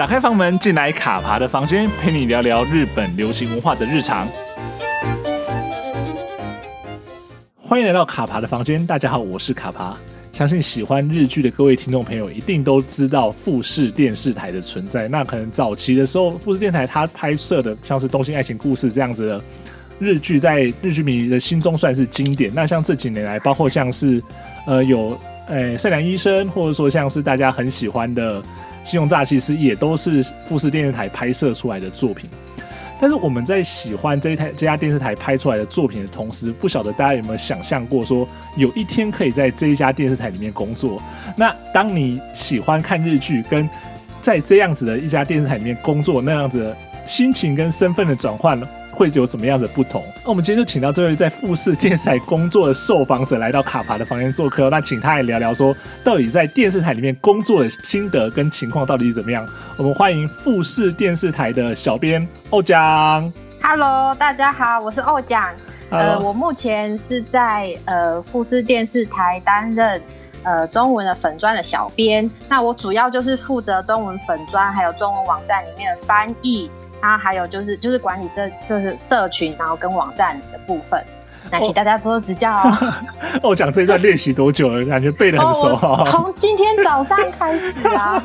打开房门，进来卡爬的房间，陪你聊聊日本流行文化的日常。欢迎来到卡爬的房间，大家好，我是卡爬。相信喜欢日剧的各位听众朋友，一定都知道富士电视台的存在。那可能早期的时候，富士电台它拍摄的像是《东京爱情故事》这样子的日剧，在日剧迷的心中算是经典。那像这几年来，包括像是呃有呃善良医生，或者说像是大家很喜欢的。信用诈欺师也都是富士电视台拍摄出来的作品，但是我们在喜欢这一台这家电视台拍出来的作品的同时，不晓得大家有没有想象过，说有一天可以在这一家电视台里面工作？那当你喜欢看日剧，跟在这样子的一家电视台里面工作，那样子的心情跟身份的转换呢？会有什么样的不同？那我们今天就请到这位在富士电视台工作的受访者来到卡帕的房间做客。那请他来聊聊说，到底在电视台里面工作的心得跟情况到底是怎么样？我们欢迎富士电视台的小编欧酱。Hello，大家好，我是欧酱。呃，我目前是在呃富士电视台担任呃中文的粉砖的小编。那我主要就是负责中文粉砖还有中文网站里面的翻译。啊，还有就是就是管理这这是社群，然后跟网站的部分，那请大家多多指教哦。我 讲这一段练习多久了？感觉背的很熟。从、哦、今天早上开始啊，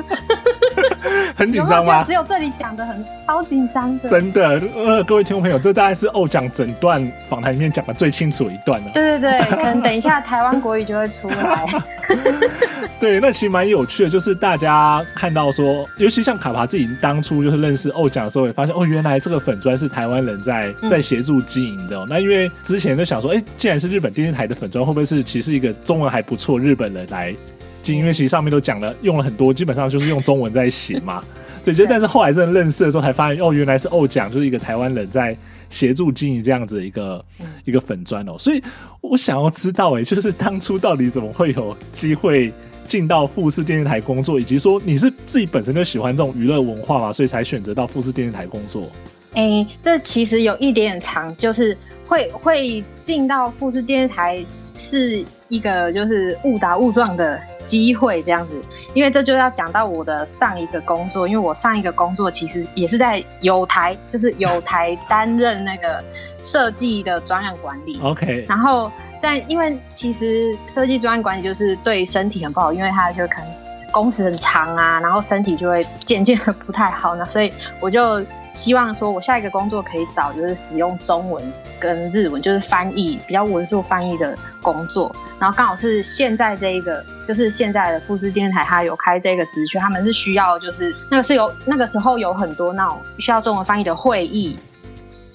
很紧张吗？只有这里讲的很超紧张的。真的，呃，各位听众朋友，这大概是欧讲整段访谈里面讲的最清楚的一段了。对对对，可能等一下台湾国语就会出来。对，那其实蛮有趣的，就是大家看到说，尤其像卡帕自己当初就是认识欧酱的时候，也发现哦，原来这个粉砖是台湾人在在协助经营的。那因为之前就想说，哎、欸，既然是日本电视台的粉砖，会不会是其实一个中文还不错日本人来经营？因为其实上面都讲了，用了很多，基本上就是用中文在写嘛。对，就但是后来真的认识的时候，才发现哦，原来是欧奖，就是一个台湾人在协助经营这样子的一个、嗯、一个粉砖哦、喔。所以我想要知道、欸，哎，就是当初到底怎么会有机会进到富士电视台工作，以及说你是自己本身就喜欢这种娱乐文化嘛，所以才选择到富士电视台工作。哎、欸，这其实有一点点长，就是会会进到复制电视台是一个就是误打误撞的机会这样子，因为这就要讲到我的上一个工作，因为我上一个工作其实也是在有台，就是有台担任那个设计的专案管理。OK，然后。但因为其实设计专案管理就是对身体很不好，因为他就可能工时很长啊，然后身体就会渐渐的不太好呢，所以我就希望说，我下一个工作可以找就是使用中文跟日文，就是翻译比较文书翻译的工作。然后刚好是现在这一个，就是现在的富士电视台，他有开这个职缺，他们是需要就是那个是有那个时候有很多那种需要中文翻译的会议，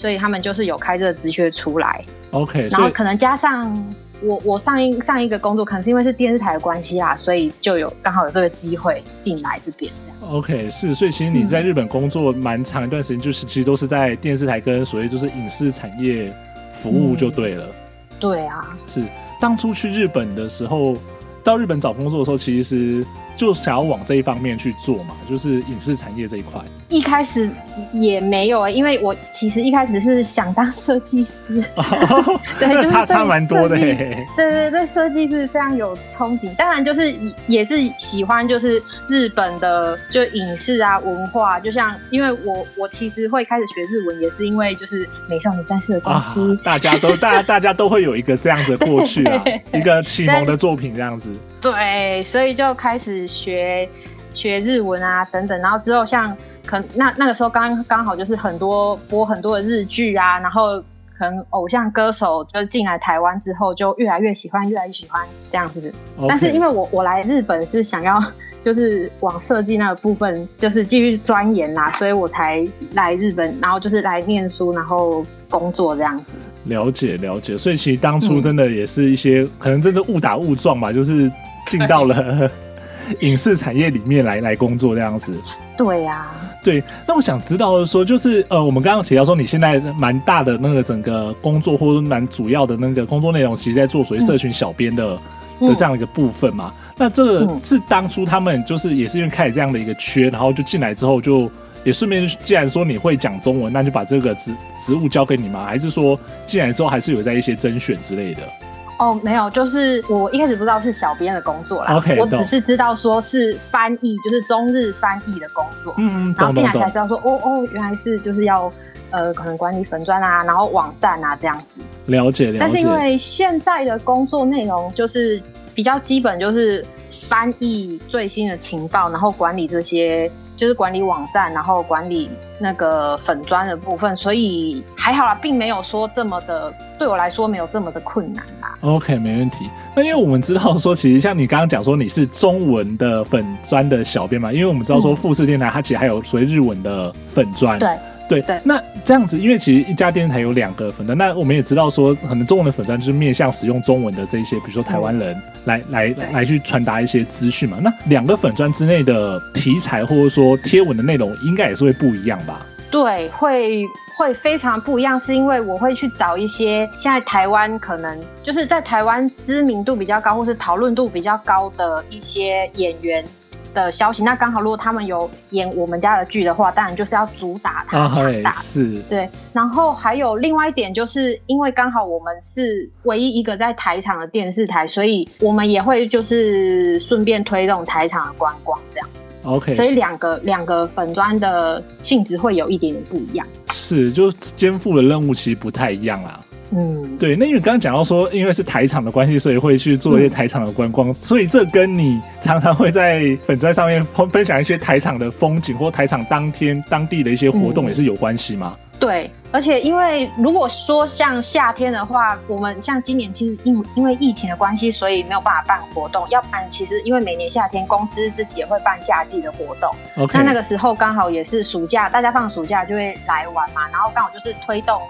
所以他们就是有开这个职缺出来。OK，然后可能加上我我上一上一个工作，可能是因为是电视台的关系啊，所以就有刚好有这个机会进来这边。OK，是，所以其实你在日本工作蛮长一段时间，就是其实都是在电视台跟所谓就是影视产业服务就对了。嗯、对啊，是当初去日本的时候，到日本找工作的时候，其实。就想要往这一方面去做嘛，就是影视产业这一块。一开始也没有、欸，因为我其实一开始是想当设计师，哦、对，差差蛮多的、欸。对对对，设计是非常有憧憬。当然就是也是喜欢就是日本的就影视啊文化，就像因为我我其实会开始学日文，也是因为就是美少女战士的关系、啊。大家都大家大家都会有一个这样子的过去啊，一个启蒙的作品这样子。对，所以就开始。学学日文啊，等等，然后之后像可那那个时候刚刚好就是很多播很多的日剧啊，然后可能偶像歌手就进来台湾之后就越来越喜欢，越来越喜欢这样子。但是因为我我来日本是想要就是往设计那个部分就是继续钻研啦，所以我才来日本，然后就是来念书，然后工作这样子。了解了解，所以其实当初真的也是一些、嗯、可能真的误打误撞吧，就是进到了。影视产业里面来来工作这样子，对呀、啊，对。那我想知道的说，就是呃，我们刚刚提到说，你现在蛮大的那个整个工作，或者蛮主要的那个工作内容，其实在做属于社群小编的、嗯、的这样一个部分嘛。那这个是当初他们就是也是因为开始这样的一个缺，然后就进来之后，就也顺便，既然说你会讲中文，那就把这个职职务交给你吗？还是说进来之后还是有在一些甄选之类的？哦，没有，就是我一开始不知道是小编的工作啦。OK，我只是知道说是翻译，就是中日翻译的工作。嗯，然后进来才知道说，哦哦，原来是就是要呃，可能管理粉砖啊，然后网站啊这样子。了解了解。但是因为现在的工作内容就是比较基本，就是翻译最新的情报，然后管理这些。就是管理网站，然后管理那个粉砖的部分，所以还好啦，并没有说这么的，对我来说没有这么的困难啦。OK，没问题。那因为我们知道说，其实像你刚刚讲说你是中文的粉砖的小编嘛，因为我们知道说富士电台它其实还有属于日文的粉砖。对。对，对，那这样子，因为其实一家电视台有两个粉专，那我们也知道说，可能中文的粉砖就是面向使用中文的这一些，比如说台湾人来、嗯、来来来去传达一些资讯嘛。那两个粉砖之内的题材或者说贴文的内容，应该也是会不一样吧？对，会会非常不一样，是因为我会去找一些现在台湾可能就是在台湾知名度比较高，或是讨论度比较高的一些演员。的消息，那刚好如果他们有演我们家的剧的话，当然就是要主打他强大，是，对。然后还有另外一点，就是因为刚好我们是唯一一个在台场的电视台，所以我们也会就是顺便推动台场的观光这样子。OK，所以两个两个粉砖的性质会有一点点不一样。是，就肩负的任务其实不太一样啊。嗯，对，那因为刚刚讲到说，因为是台场的关系，所以会去做一些台场的观光，嗯，所以这跟你常常会在粉砖上面分享一些台场的风景或台场当天当地的一些活动，也是有关系吗？嗯，对，而且因为如果说像夏天的话，我们像今年其实因因为疫情的关系，所以没有办法办活动。要不然其实因为每年夏天公司自己也会办夏季的活动.那那个时候刚好也是暑假，大家放暑假就会来玩嘛，然后刚好就是推动。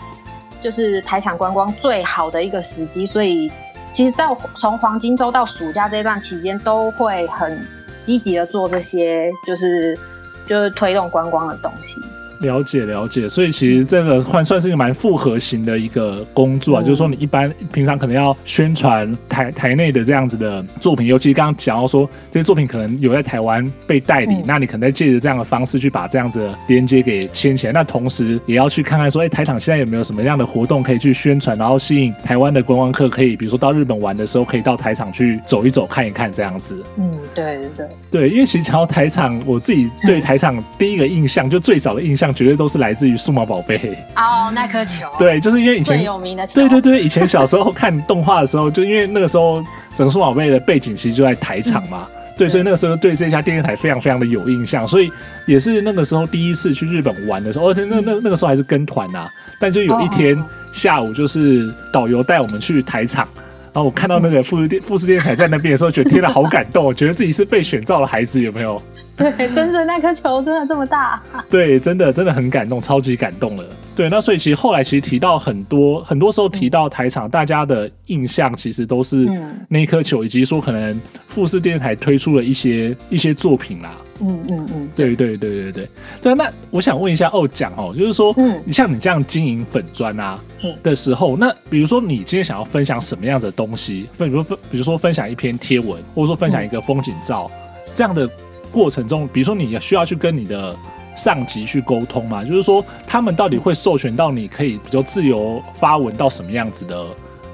就是台场观光最好的一个时机，所以其实到从黄金周到暑假这段期间，都会很积极的做这些，就是就是推动观光的东西。了解了解，所以其实这个换算是一个蛮复合型的一个工作啊，嗯、就是说你一般平常可能要宣传台台内的这样子的作品，尤其刚刚讲到说这些作品可能有在台湾被代理，嗯、那你可能在借着这样的方式去把这样子的连接给牵起来，那同时也要去看看说，哎、欸，台场现在有没有什么样的活动可以去宣传，然后吸引台湾的观光客，可以比如说到日本玩的时候，可以到台场去走一走、看一看这样子。嗯，对对对，对，因为其实讲到台场，我自己对台场第一个印象，就最早的印象。绝对都是来自于数码宝贝哦，那颗球。对，就是因为以前最有名的球。对对对，以前小时候看动画的时候，就因为那个时候整个数码宝贝的背景其实就在台场嘛，嗯，对，所以那个时候对这家电视台非常非常的有印象，所以也是那个时候第一次去日本玩的时候，而且那那那个时候还是跟团呐，但就有一天下午，就是导游带我们去台场。然后我看到那个富士电 富士电台在那边的时候，觉得天呐，好感动！我觉得自己是被选召的孩子，有没有？对，真的那颗球真的这么大。对，真的真的很感动，超级感动了。对，那所以其实后来其实提到很多，很多时候提到台场，嗯、大家的印象其实都是那颗球，以及说可能富士电台推出了一些一些作品啦。嗯嗯嗯，对对对对对对。那我想问一下哦，讲哦，就是说，嗯，你像你这样经营粉砖啊的时候，那比如说你今天想要分享什么样子的东西，分比如分，比如说分享一篇贴文，或者说分享一个风景照，这样的过程中，比如说你需要去跟你的上级去沟通嘛，就是说他们到底会授权到你可以比较自由发文到什么样子的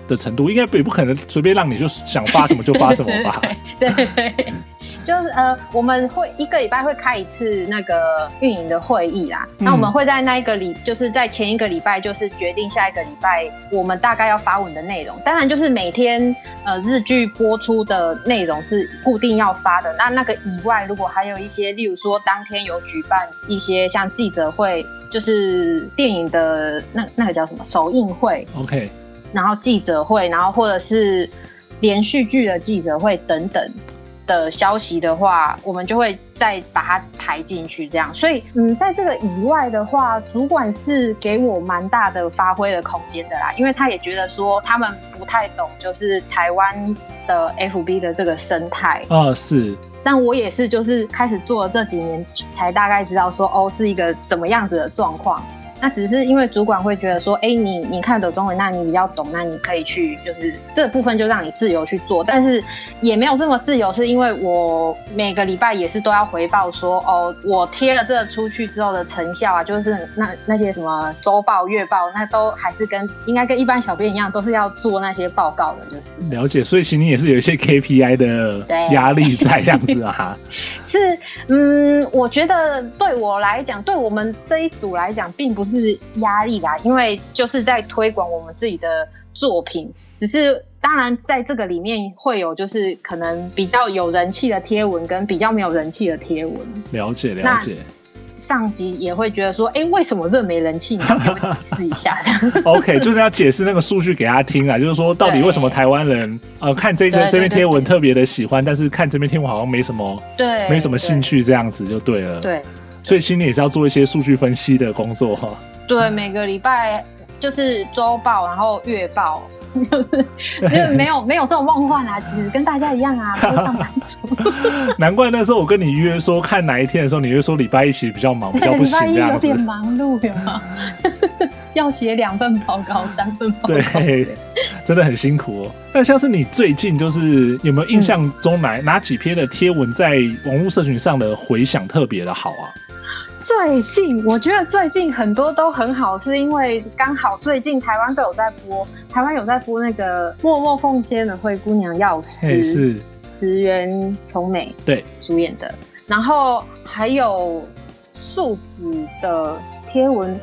的程度？应该也不可能随便让你就想发什么就发什么吧？对 对对。就是呃，我们会一个礼拜会开一次那个运营的会议啦。那、嗯、我们会在那一个礼，就是在前一个礼拜，就是决定下一个礼拜我们大概要发文的内容。当然，就是每天呃日剧播出的内容是固定要发的。那那个以外，如果还有一些，例如说当天有举办一些像记者会，就是电影的那那个叫什么首映会，OK，然后记者会，然后或者是连续剧的记者会等等。的消息的话，我们就会再把它排进去，这样。所以，嗯，在这个以外的话，主管是给我蛮大的发挥的空间的啦，因为他也觉得说他们不太懂，就是台湾的 FB 的这个生态啊，是。但我也是，就是开始做了这几年，才大概知道说，哦，是一个怎么样子的状况。那只是因为主管会觉得说，哎、欸，你你看得懂中文，那你比较懂，那你可以去，就是这部分就让你自由去做。但是也没有这么自由，是因为我每个礼拜也是都要回报说，哦，我贴了这个出去之后的成效啊，就是那那些什么周报、月报，那都还是跟应该跟一般小编一样，都是要做那些报告的，就是了解。所以其实你也是有一些 KPI 的压力在这样子啊。是，嗯，我觉得对我来讲，对我们这一组来讲，并不是压力啦，因为就是在推广我们自己的作品。只是当然，在这个里面会有就是可能比较有人气的贴文，跟比较没有人气的贴文。了解了解。上级也会觉得说，哎、欸，为什么这没人气？你要给我解释一下这样。OK，就是要解释那个数据给他听啊，就是说到底为什么台湾人呃看这个这篇贴文特别的喜欢，但是看这篇贴文好像没什么，对，没什么兴趣这样子就对了。对，所以心里也是要做一些数据分析的工作哈。对，每个礼拜就是周报，然后月报。就是 没有没有这种梦幻啊，其实跟大家一样啊，都是上班族。难怪那时候我跟你约说看哪一天的时候，你会说礼拜一其实比较忙，比较不行这样子。礼拜一有点忙碌，有吗？要写两份报告，三份报告，对，真的很辛苦哦。那像是你最近就是有没有印象中哪、嗯、哪几篇的贴文在网络社群上的回响特别的好啊？最近我觉得最近很多都很好，是因为刚好最近台湾都有在播，台湾有在播那个默默奉献的灰姑娘药师，是。石原聪美对。主演的，然后还有素子的贴文，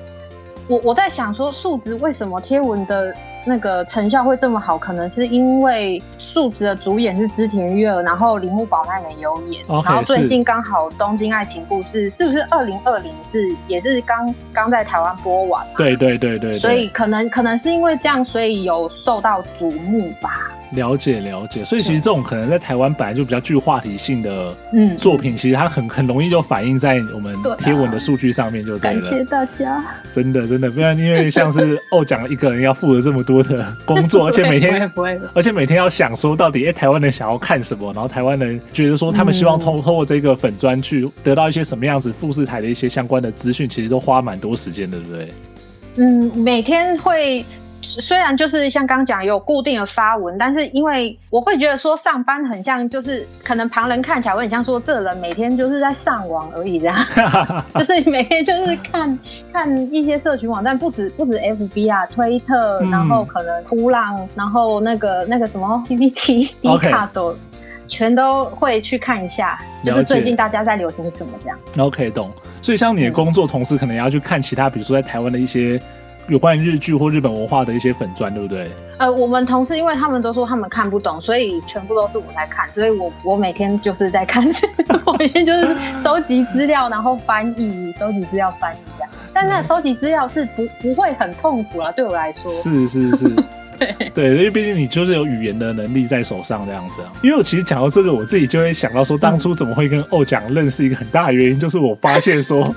我我在想说素子为什么贴文的。那个成效会这么好，可能是因为素子的主演是织田裕二，然后铃木保奈美有演，okay, 然后最近刚好《东京爱情故事》是不是二零二零是也是刚刚在台湾播完？对对对对，对，所以可能可能是因为这样，所以有受到瞩目吧。了解了解，所以其实这种可能在台湾本来就比较具话题性的嗯作品，嗯、其实它很很容易就反映在我们贴文的数据上面就对了。感谢大家，真的真的，不然因为像是哦讲了一个人要负责这么多的工作，而且每天而且每天要想说到底哎、欸、台湾人想要看什么，然后台湾人觉得说他们希望通通过这个粉砖去得到一些什么样子富士台的一些相关的资讯，其实都花蛮多时间的，对不对？嗯，每天会。虽然就是像刚讲有固定的发文，但是因为我会觉得说上班很像，就是可能旁人看起来会很像说这人每天就是在上网而已这样，就是每天就是看看一些社群网站，不止不止 FB 啊，推特，然后可能噗浪，然后那个那个什么 PPT、D 卡都全都会去看一下，就是最近大家在流行什么这样。OK，懂。所以像你的工作同事可能也要去看其他，比如说在台湾的一些。有关于日剧或日本文化的一些粉砖，对不对？呃，我们同事因为他们都说他们看不懂，所以全部都是我在看，所以我我每天就是在看，我每天就是收集资料，然后翻译，收集资料翻译这样。但那收集资料是不不会很痛苦啦，对我来说。是是是，对 对，因为毕竟你就是有语言的能力在手上这样子啊。因为我其实讲到这个，我自己就会想到说，当初怎么会跟欧讲认识，一个很大的原因就是我发现说。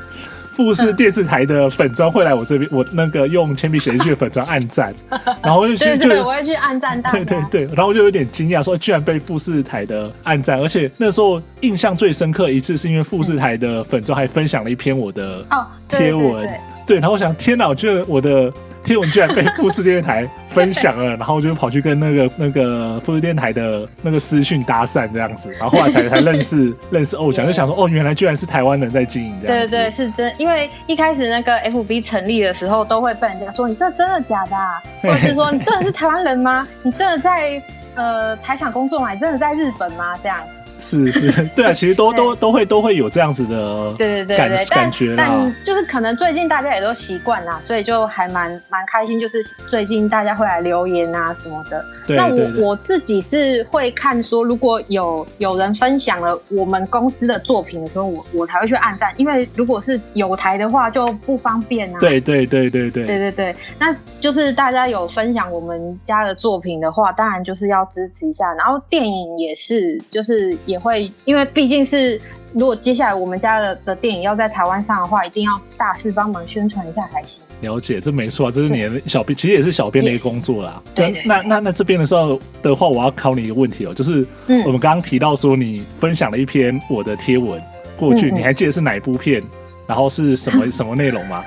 富士电视台的粉砖会来我这边，我那个用铅笔写日剧的粉砖暗赞，然后我就去，对，我会去暗赞。对对对，然后我就有点惊讶，说居然被富士台的暗赞，而且那时候印象最深刻一次是因为富士台的粉砖还分享了一篇我的贴文，对，对，然后我想天哪，我觉得我的。贴文居然被富士电视台分享了，然后我就跑去跟那个那个富士电视台的那个私讯搭讪这样子，然后后来才才认识 认识欧强，就想说哦，原来居然是台湾人在经营这样子。对对对，是真，因为一开始那个 FB 成立的时候，都会被人家说你这真的假的啊，或者是说你真的是台湾人吗？你真的在呃台场工作吗？你真的在日本吗？这样。是是，对啊，其实都都都会都会有这样子的对对对感感觉啦。但就是可能最近大家也都习惯啦，所以就还蛮蛮开心。就是最近大家会来留言啊什么的。对，那我我自己是会看说，如果有有人分享了我们公司的作品的时候，我我才会去按赞，因为如果是有台的话就不方便啊。对对对对对对对对，那就是大家有分享我们家的作品的话，当然就是要支持一下。然后电影也是，就是。也会，因为毕竟是如果接下来我们家的的电影要在台湾上的话，一定要大肆帮忙宣传一下才行。了解，这没错，这是你的小编，其实也是小编的一个工作啦。对，那那那这边的时候的话，我要考你一个问题哦，就是我们刚刚提到说你分享了一篇我的贴文过去，你还记得是哪一部片，然后是什么 什么内容吗？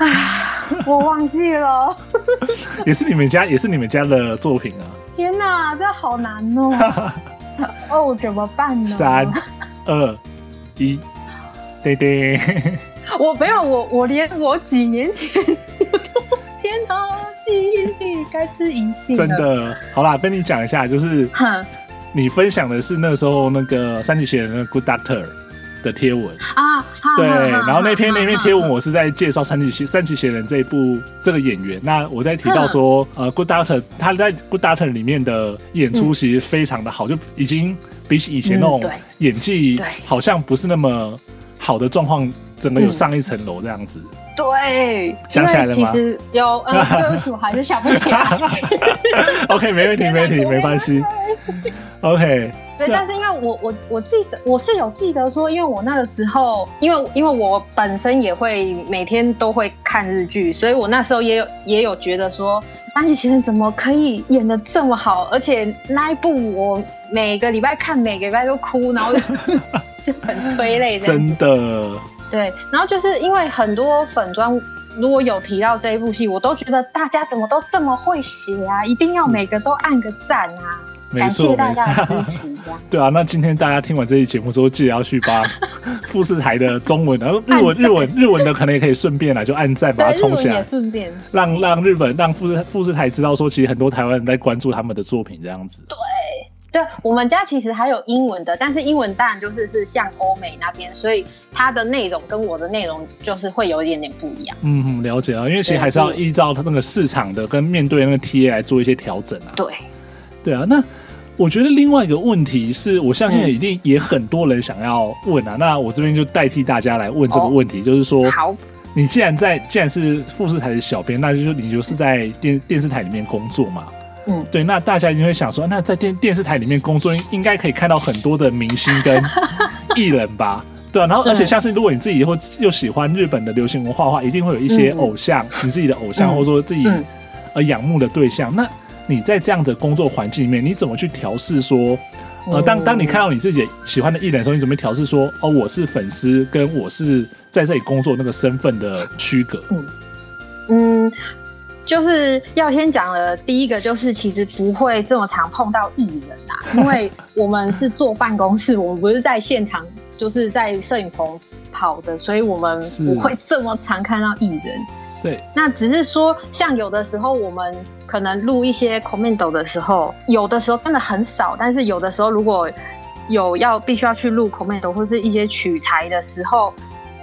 啊，我忘记了。也是你们家，也是你们家的作品啊！天哪，这好难哦！哦，怎么办呢？三、二、一，对对。我没有，我我连我几年前，天哪，记忆力该吃银杏。真的，好啦，跟你讲一下，就是，你分享的是那时候那个三级写的那个 Good Doctor 的贴文啊，对，然后那篇那篇贴文我是在介绍三级写三级写人这一部这个演员，那我在提到说，呃，Good Doctor 他在 Good Doctor 里面的演出其实非常的好，就已经比起以前那种演技好像不是那么好的状况。整个有上一层楼这样子，嗯，对，想起来了吗？其实有，呃，对不起，我还是想不起来。OK，没问题，没问题，没关系。OK，对，但是因为我我我记得我是有记得说，因为我那个时候，因为因为我本身也会每天都会看日剧，所以我那时候也有也有觉得说，三级先生怎么可以演的这么好，而且那一部我每个礼拜看，每个礼拜都哭，然后就，就很催泪，真的。对，然后就是因为很多粉砖如果有提到这一部戏，我都觉得大家怎么都这么会写啊，一定要每个都按个赞啊，感谢大家的支持。对啊，那今天大家听完这期节目之后，记得要去把 富士台的中文，然后日文、日文、日文的可能也可以顺便来就按赞，把它冲起来，顺便让让日本让富士富士台知道说，其实很多台湾人在关注他们的作品这样子。对。对，我们家其实还有英文的，但是英文当然就是是像欧美那边，所以它的内容跟我的内容就是会有一点点不一样。嗯，了解啊，因为其实还是要依照它那个市场的跟面对那个 TA 来做一些调整啊。对，对啊。那我觉得另外一个问题是，我相信一定也很多人想要问啊。嗯、那我这边就代替大家来问这个问题，哦、就是说，好，你既然在既然是富士台的小编，那就是你就是在电电视台里面工作嘛。嗯，对，那大家一定会想说，那在电电视台里面工作，应该可以看到很多的明星跟 艺人吧？对啊，然后而且像是如果你自己或又喜欢日本的流行文化的话，一定会有一些偶像，嗯、你自己的偶像，嗯、或者说自己呃仰慕的对象。嗯、那你在这样的工作环境里面，你怎么去调试说，呃，当当你看到你自己喜欢的艺人的时候，你怎么调试说，哦，我是粉丝，跟我是在这里工作那个身份的区隔？嗯。嗯就是要先讲了，第一个就是其实不会这么常碰到艺人啦，因为我们是坐办公室，我们不是在现场，就是在摄影棚跑的，所以我们不会这么常看到艺人。对，那只是说，像有的时候我们可能录一些 commando 的时候，有的时候真的很少，但是有的时候如果有要必须要去录 commando 或是一些取材的时候。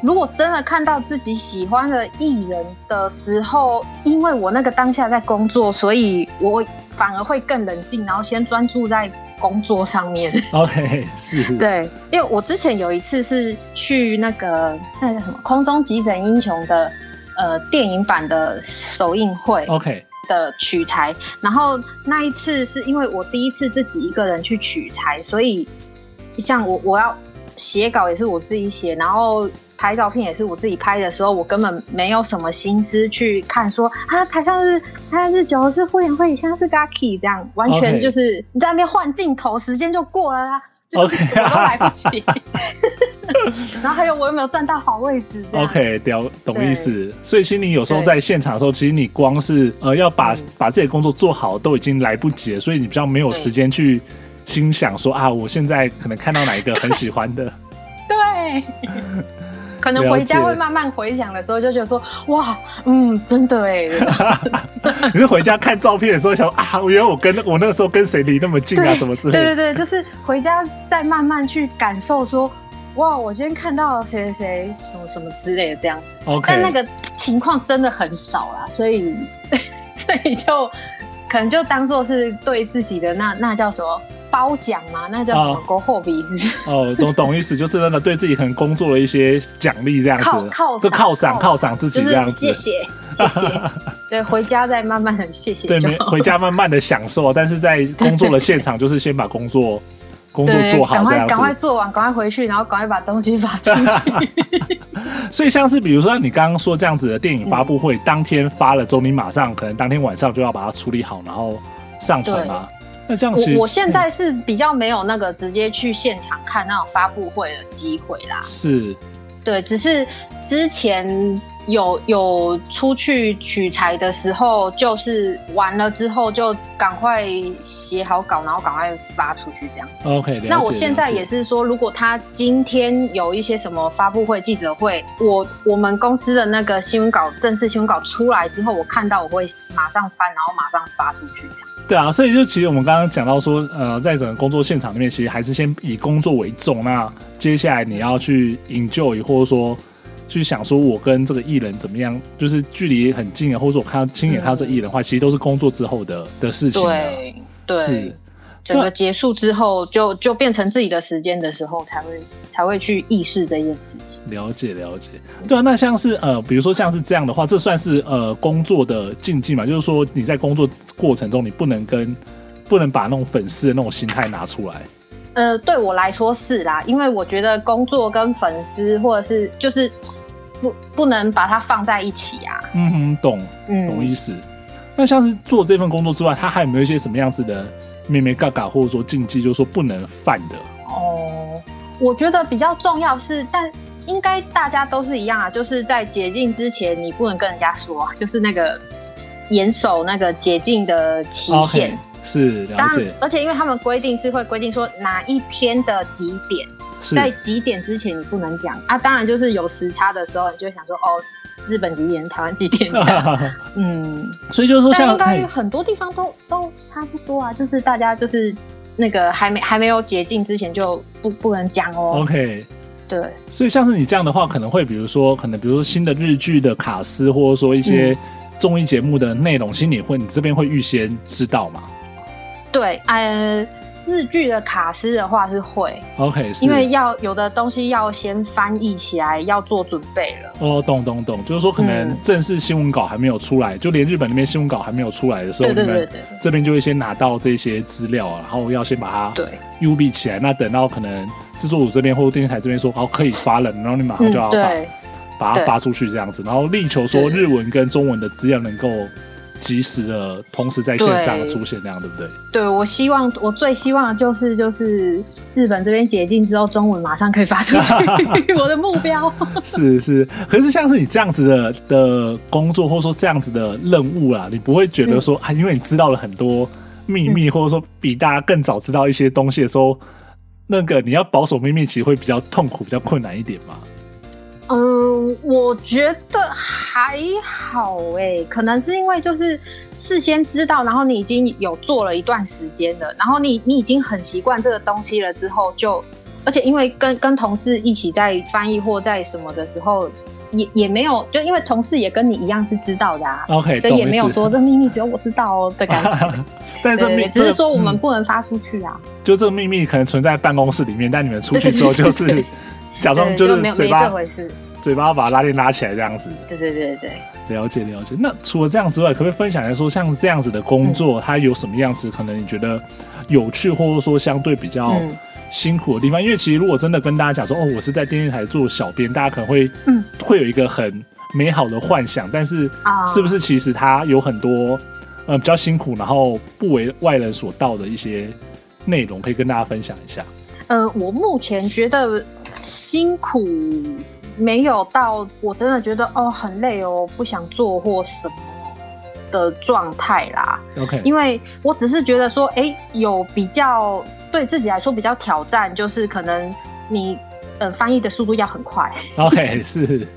如果真的看到自己喜欢的艺人的时候，因为我那个当下在工作，所以我反而会更冷静，然后先专注在工作上面。OK，是。对，因为我之前有一次是去那个那个叫什么《空中急诊英雄》的呃电影版的首映会，OK 的取材然后那一次是因为我第一次自己一个人去取材，所以像我我要写稿也是我自己写，然后。拍照片也是我自己拍的时候，我根本没有什么心思去看说啊，台上是三十九是户田惠梨香是 Gaki 这样，完全就是你在那边换镜头，时间就过了啦，OK，我都来不及。然后还有我有没有站到好位置？OK，懂懂意思。所以心里有时候在现场的时候，其实你光是呃要把把自己的工作做好都已经来不及了，所以你比较没有时间去心想说啊，我现在可能看到哪一个很喜欢的。对。可能回家会慢慢回想的时候，就觉得说哇，嗯，真的哎。你是回家看照片的时候想啊，原来我跟我那个时候跟谁离那么近啊，什么之类的。对对对，就是回家再慢慢去感受说，哇，我今天看到谁谁谁什么什么之类的这样子。OK。但那个情况真的很少啦，所以 所以就可能就当做是对自己的那那叫什么。褒奖嘛，那叫什么？过后比哦，懂懂意思，就是那个对自己可能工作的一些奖励这样子，靠就靠赏犒赏自己这样子。谢谢谢谢，对，回家再慢慢的谢谢。对，回家慢慢的享受，但是在工作的现场，就是先把工作 工作做好，赶快赶快做完，赶快回去，然后赶快把东西发出去。所以像是比如说你刚刚说这样子的电影发布会，当天发了之后，你马上可能当天晚上就要把它处理好，然后上传吗？那这样，我我现在是比较没有那个直接去现场看那种发布会的机会啦。是，对，只是之前。有有出去取材的时候，就是完了之后就赶快写好稿，然后赶快发出去这样。OK，那我现在也是说，如果他今天有一些什么发布会、记者会，我我们公司的那个新闻稿、正式新闻稿出来之后，我看到我会马上翻，然后马上发出去这样。对啊，所以就其实我们刚刚讲到说，呃，在整个工作现场里面，其实还是先以工作为重。那接下来你要去 enjoy，或者说。去想说，我跟这个艺人怎么样，就是距离很近啊，或者说我看到亲眼看到这艺人的话，其实都是工作之后的的事情。对对，是整个结束之后，就就变成自己的时间的时候，才会才会去意识这件事情。了解了解，对啊，那像是呃，比如说像是这样的话，这算是呃工作的禁忌嘛？就是说你在工作过程中，你不能跟不能把那种粉丝的那种心态拿出来。呃，对我来说是啦，因为我觉得工作跟粉丝或者是就是不不能把它放在一起啊。嗯哼，懂，嗯，懂意思。那像是做这份工作之外，他还有没有一些什么样子的眉眉角角或者说禁忌，就是说不能犯的？哦，我觉得比较重要是，但应该大家都是一样啊，就是在解禁之前，你不能跟人家说，就是那个严守那个解禁的期限。Okay. 是，了解。而且因为他们规定是会规定说哪一天的几点，在几点之前你不能讲啊。当然就是有时差的时候，你就会想说哦，日本几点，台湾几点这样。嗯，所以就是说，像应该很多地方都都差不多啊。就是大家就是那个还没还没有解禁之前就不不能讲哦。OK，对。所以像是你这样的话，可能会比如说，可能比如说新的日剧的卡司，或者说一些综艺节目的内容，心里会你这边会预先知道吗？对，呃，日剧的卡司的话是会，OK，因为要有的东西要先翻译起来，要做准备了。哦，懂懂懂，就是说可能正式新闻稿还没有出来，嗯、就连日本那边新闻稿还没有出来的时候，对对对对，你们这边就会先拿到这些资料，然后要先把它对 UB 起来。那等到可能制作组这边或电视台这边说好可以发了，然后你马上就要把、嗯、把它发出去这样子，然后力求说日文跟中文的资料能够。及时的，同时在线上出现，那样对不对？对，我希望，我最希望的就是，就是日本这边解禁之后，中文马上可以发出去。我的目标 是是，可是像是你这样子的的工作，或者说这样子的任务啊，你不会觉得说啊，因为你知道了很多秘密，或者说比大家更早知道一些东西的时候，那个你要保守秘密，其实会比较痛苦，比较困难一点吗？嗯，我觉得还好哎，可能是因为就是事先知道，然后你已经有做了一段时间了，然后你你已经很习惯这个东西了之后就，而且因为跟跟同事一起在翻译或在什么的时候，也也没有，就因为同事也跟你一样是知道的啊，OK，所以也没有说这秘密只有我知道哦的感觉。但是只是说我们不能发出去啊，嗯、就这个秘密可能存在办公室里面，但你们出去之后就是。假装就是嘴巴，嘴巴把拉链拉起来这样子。对对对对，了解了解。那除了这样之外，可不可以分享一下说，像这样子的工作，它有什么样子？可能你觉得有趣，或者说相对比较辛苦的地方？因为其实如果真的跟大家讲说，哦，我是在电视台做小编，大家可能会嗯会有一个很美好的幻想，但是是不是其实它有很多呃比较辛苦，然后不为外人所道的一些内容，可以跟大家分享一下？呃，我目前觉得。辛苦没有到，我真的觉得哦很累哦，不想做或什么的状态啦。OK，因为我只是觉得说，哎、欸，有比较对自己来说比较挑战，就是可能你呃翻译的速度要很快。OK，是。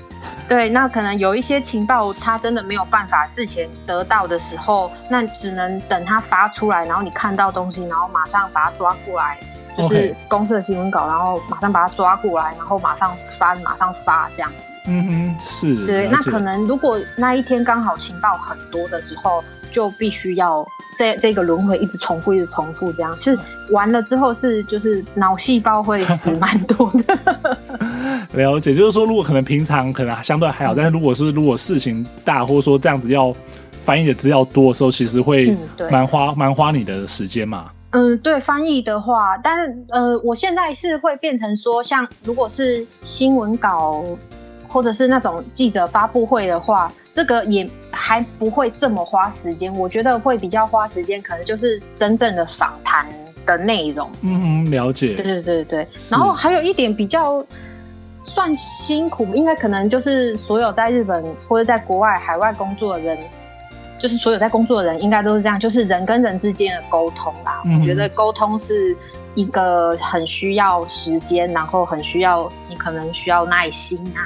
对，那可能有一些情报，他真的没有办法事前得到的时候，那只能等他发出来，然后你看到东西，然后马上把它抓过来。就是公司的新闻稿，然后马上把它抓过来，然后马上翻，马上发这样子。嗯哼，是。对，那可能如果那一天刚好情报很多的时候，就必须要这这个轮回一直重复，一直重复这样。是完了之后是就是脑细胞会死蛮多的。了解，就是说如果可能平常可能相对还好，嗯、但是如果是如果事情大，或者说这样子要翻译的资料多的时候，其实会蛮花蛮、嗯、花你的时间嘛。嗯，对，翻译的话，但是呃，我现在是会变成说，像如果是新闻稿或者是那种记者发布会的话，这个也还不会这么花时间。我觉得会比较花时间，可能就是真正的访谈的内容。嗯，了解。对对对对，然后还有一点比较算辛苦，应该可能就是所有在日本或者在国外海外工作的人，就是所有在工作的人应该都是这样，就是人跟人之间的沟通啦。嗯、我觉得沟通是一个很需要时间，然后很需要你可能需要耐心啊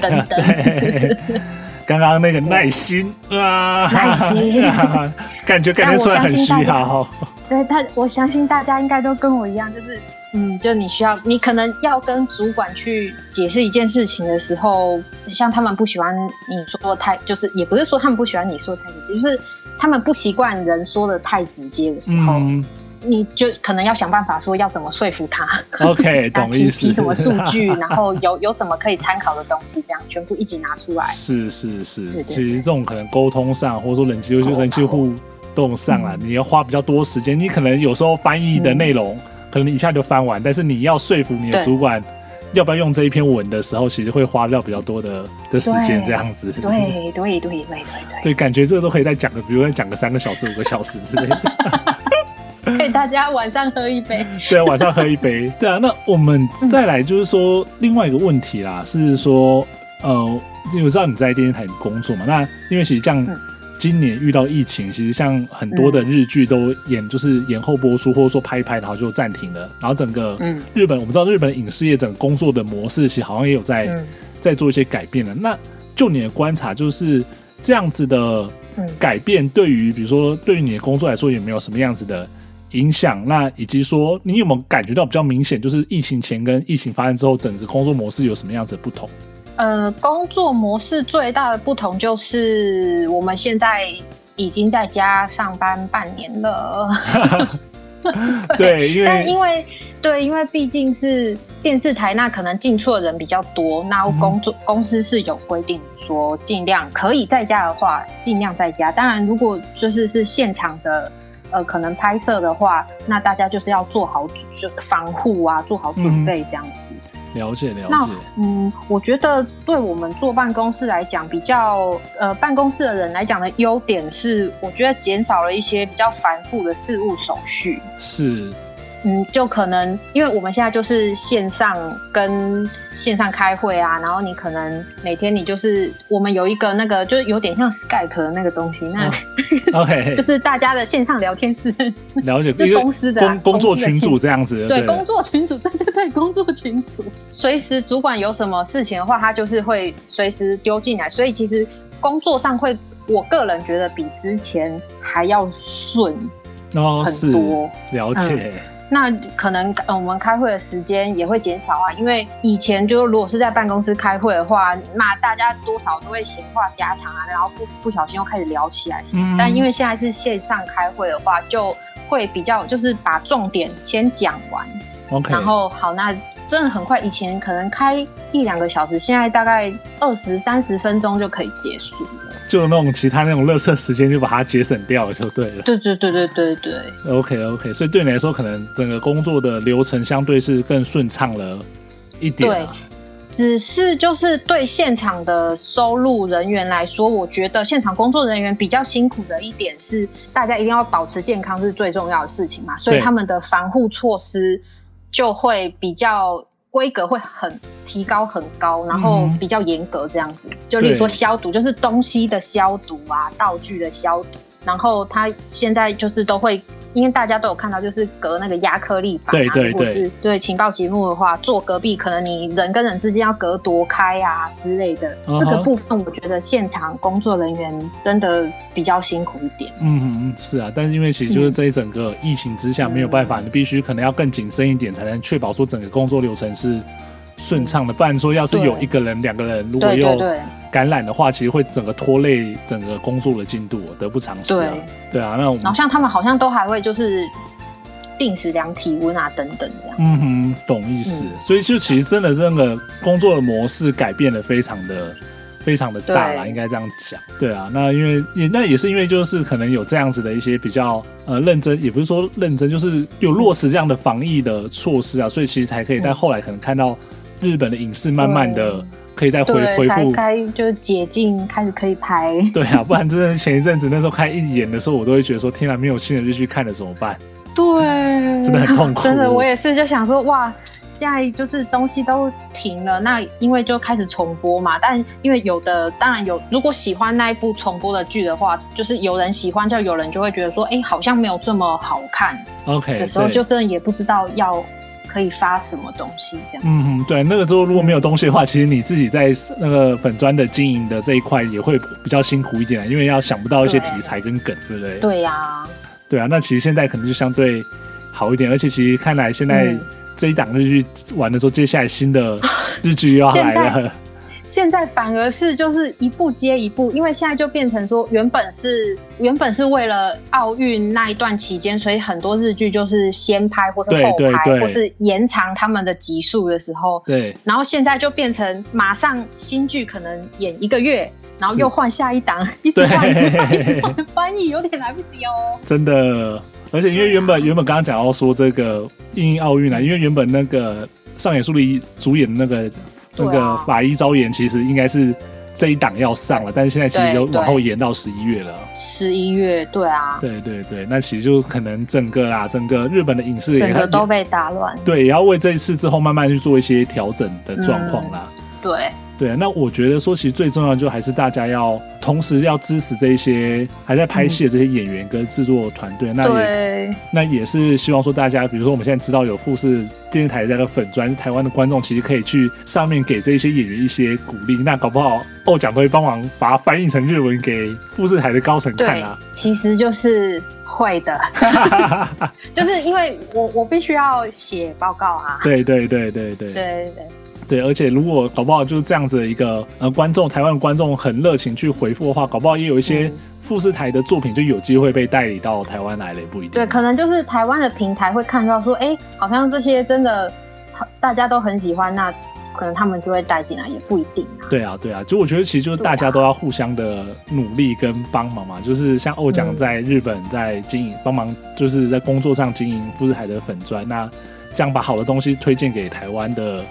等等。刚刚那个耐心啊，耐心，感觉感觉出来很需要。对，他我相信大家应该都跟我一样，就是嗯，就你需要，你可能要跟主管去解释一件事情的时候，像他们不喜欢你说的太，就是也不是说他们不喜欢你说的太直接，就是他们不习惯人说的太直接的时候。嗯你就可能要想办法说要怎么说服他，OK，懂意思。提什么数据，然后有有什么可以参考的东西，这样全部一起拿出来。是是是，对对对，其实这种可能沟通上，或者说人际就人际互动上啊，你要花比较多时间。你可能有时候翻译的内容，嗯、可能你一下就翻完，但是你要说服你的主管要不要用这一篇文的时候，其实会花掉比较多的的时间，这样子。对对对对对对对，对，感觉这个都可以再讲个，比如再讲个三个小时、五个小时之类的。给 大家晚上喝一杯。对啊，晚上喝一杯。对啊，那我们再来就是说另外一个问题啦，是说呃，因为我知道你在电视台工作嘛，那因为其实像今年遇到疫情，其实像很多的日剧都演就是延后播出，或者说拍一拍然后就暂停了，然后整个日本我们知道日本影视业整个工作的模式其实好像也有在在做一些改变了。那就你的观察，就是这样子的改变，对于比如说对于你的工作来说，有没有什么样子的？影响，那以及说你有没有感觉到比较明显，就是疫情前跟疫情发生之后，整个工作模式有什么样子的不同？呃，工作模式最大的不同就是我们现在已经在家上班半年了。对，因为但因为对，因为毕竟是电视台，那可能进出的人比较多，那工作、嗯、公司是有规定说尽量可以在家的话，尽量在家。当然，如果就是是现场的。呃，可能拍摄的话，那大家就是要做好就防护啊，做好准备这样子。嗯、了解了解。那嗯，我觉得对我们坐办公室来讲，比较呃办公室的人来讲的优点是，我觉得减少了一些比较繁复的事务手续。是。嗯，就可能因为我们现在就是线上跟线上开会啊，然后你可能每天你就是我们有一个那个就是有点像 Skype 的那个东西，那、哦、OK 就是大家的线上聊天室，了解，是公司的、啊、工工作群组这样子，对，对工作群组，对对对，工作群组，随时主管有什么事情的话，他就是会随时丢进来，所以其实工作上会，我个人觉得比之前还要顺哦，很多，了解。嗯那可能呃，我们开会的时间也会减少啊，因为以前就如果是在办公室开会的话，那大家多少都会闲话家常啊，然后不不小心又开始聊起来。嗯。但因为现在是线上开会的话，就会比较就是把重点先讲完。OK。然后好，那真的很快，以前可能开一两个小时，现在大概二十三十分钟就可以结束了。就那种其他那种垃圾时间，就把它节省掉了，就对了。对对对对对对。OK OK，所以对你来说，可能整个工作的流程相对是更顺畅了一点啊。对，只是就是对现场的收入人员来说，我觉得现场工作人员比较辛苦的一点是，大家一定要保持健康是最重要的事情嘛，所以他们的防护措施就会比较。规格会很提高很高，然后比较严格这样子。嗯、就例如说消毒，就是东西的消毒啊，道具的消毒。然后他现在就是都会。因为大家都有看到，就是隔那个压克力板啊，或者是对情报节目的话，坐隔壁可能你人跟人之间要隔多开啊之类的。这个部分我觉得现场工作人员真的比较辛苦一点。嗯嗯，是啊，但是因为其实就是这一整个疫情之下没有办法，你必须可能要更谨慎一点，才能确保说整个工作流程是顺畅的。不然说要是有一个人、两个人如果又感染的话，其实会整个拖累整个工作的进度，得不偿失啊。对啊，那我们然后像他们好像都还会就是定时量体温啊等等这样。嗯哼，懂意思。嗯、所以就其实真的是那个工作的模式改变的非常的非常的大啦，应该这样讲。对啊，那因为也那也是因为就是可能有这样子的一些比较呃认真，也不是说认真，就是有落实这样的防疫的措施啊，所以其实才可以在后来可能看到日本的影视慢慢的。可以再回恢复，开就是解禁，开始可以拍。对啊，不然真的前一阵子那时候开一演的时候，我都会觉得说，天哪，没有新的日剧看了怎么办？对，真的很痛苦。真的，我也是就想说，哇，现在就是东西都停了，那因为就开始重播嘛。但因为有的当然有，如果喜欢那一部重播的剧的话，就是有人喜欢，就有人就会觉得说，哎、欸，好像没有这么好看。OK 的时候，就真的也不知道要。可以发什么东西这样？嗯嗯，对，那个时候如果没有东西的话，其实你自己在那个粉砖的经营的这一块也会比较辛苦一点，因为要想不到一些题材跟梗，对，对不对？对呀、啊，对啊。那其实现在可能就相对好一点，而且其实看来现在这一档日剧完了之后，接下来新的 日剧又要来了。现在反而是就是一步接一步，因为现在就变成说，原本是原本是为了奥运那一段期间，所以很多日剧就是先拍或是后拍，或是延长他们的集数的时候，对。然后现在就变成马上新剧可能演一个月，然后又换下一档，一直换，一直换，一直换，翻译有点来不及哦。真的，而且因为原本原本刚刚讲到说这个因应奥运啊，因为原本那个上野树里主演的那个。那个法医招言其实应该是这一档要上了，但是现在其实有往后延到十一月了。十一月，对啊，对对对，那其实就可能整个啊，整个日本的影视也整个都被打乱。对，也要为这一次之后慢慢去做一些调整的状况啦。嗯、对。对啊，那我觉得说，其实最重要的就还是大家要同时要支持这一些还在拍戏的这些演员跟制作团队，嗯。那也是，那也是希望说大家，比如说我们现在知道有富士电视台这个粉砖，台湾的观众其实可以去上面给这些演员一些鼓励。那搞不好欧奖都会帮忙把它翻译成日文给富士台的高层看啊。其实就是会的，就是因为我我必须要写报告啊。对对对对对对对。对对，而且如果搞不好就是这样子的一个呃观众，台湾的观众很热情去回复的话，搞不好也有一些富士台的作品就有机会被代理到台湾来了，也不一定。对，可能就是台湾的平台会看到说，哎，好像这些真的大家都很喜欢，那可能他们就会带进来，也不一定啊。对啊，对啊，就我觉得其实就是大家都要互相的努力跟帮忙嘛，啊、就是像欧奖在日本在经营帮忙，就是在工作上经营富士台的粉砖，那这样把好的东西推荐给台湾的。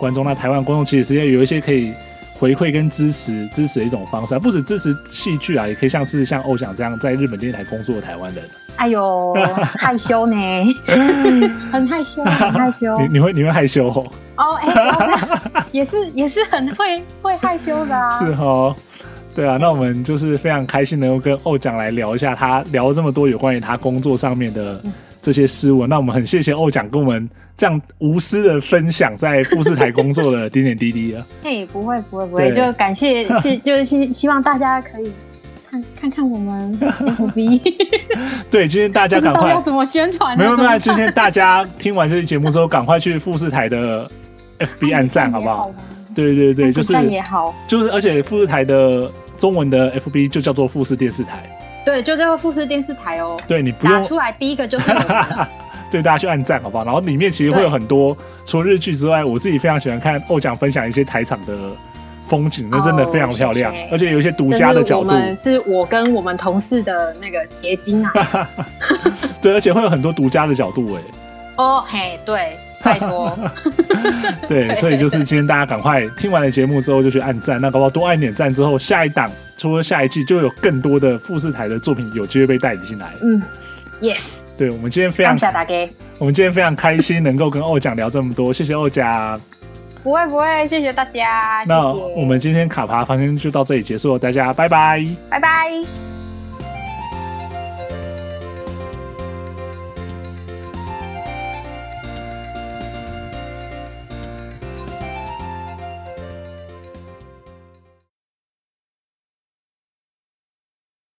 观众，那台湾观众其实也有一些可以回馈跟支持支持的一种方式，不止支持戏剧啊，也可以像是像欧奖这样在日本电视台工作的台湾人。哎呦，害羞呢，很害羞，很害羞。你你会你会害羞哦？哦，哎、欸，也是也是很会会害羞的啊。是哦，对啊，那我们就是非常开心能够跟欧奖来聊一下，他聊了这么多有关于他工作上面的。嗯这些事物，那我们很谢谢欧奖跟我们这样无私的分享在富士台工作的点点滴滴啊。嘿，不会不会不会，就感谢是 就是希希望大家可以看看看我们 FB。对，今天大家赶快要怎么宣传？没有没有，今天大家听完这期节目之后，赶快去富士台的 FB 按赞好不好？对对对，就是也好，就是而且富士台的中文的 FB 就叫做富士电视台。对，就叫富士电视台哦。对，你不用打出来，第一个就是 对，大家去按赞，好不好？然后里面其实会有很多，除了日剧之外，我自己非常喜欢看欧奖分享一些台场的风景，那真的非常漂亮，而且有一些独家的角度。是我跟我们同事的那个结晶啊。对，而且会有很多独家的角度哎。哦嘿，对，拜托。对，所以就是今天大家赶快听完了节目之后就去按赞，那搞不好多按点赞之后，下一档除了下一季就有更多的富士台的作品有机会被带进来。嗯，Yes。对，我们今天非常感谢大家，我们今天非常开心能够跟欧奖聊这么多，谢谢欧奖。不会不会，谢谢大家。那我们今天卡爬房间就到这里结束了，大家拜拜，拜拜。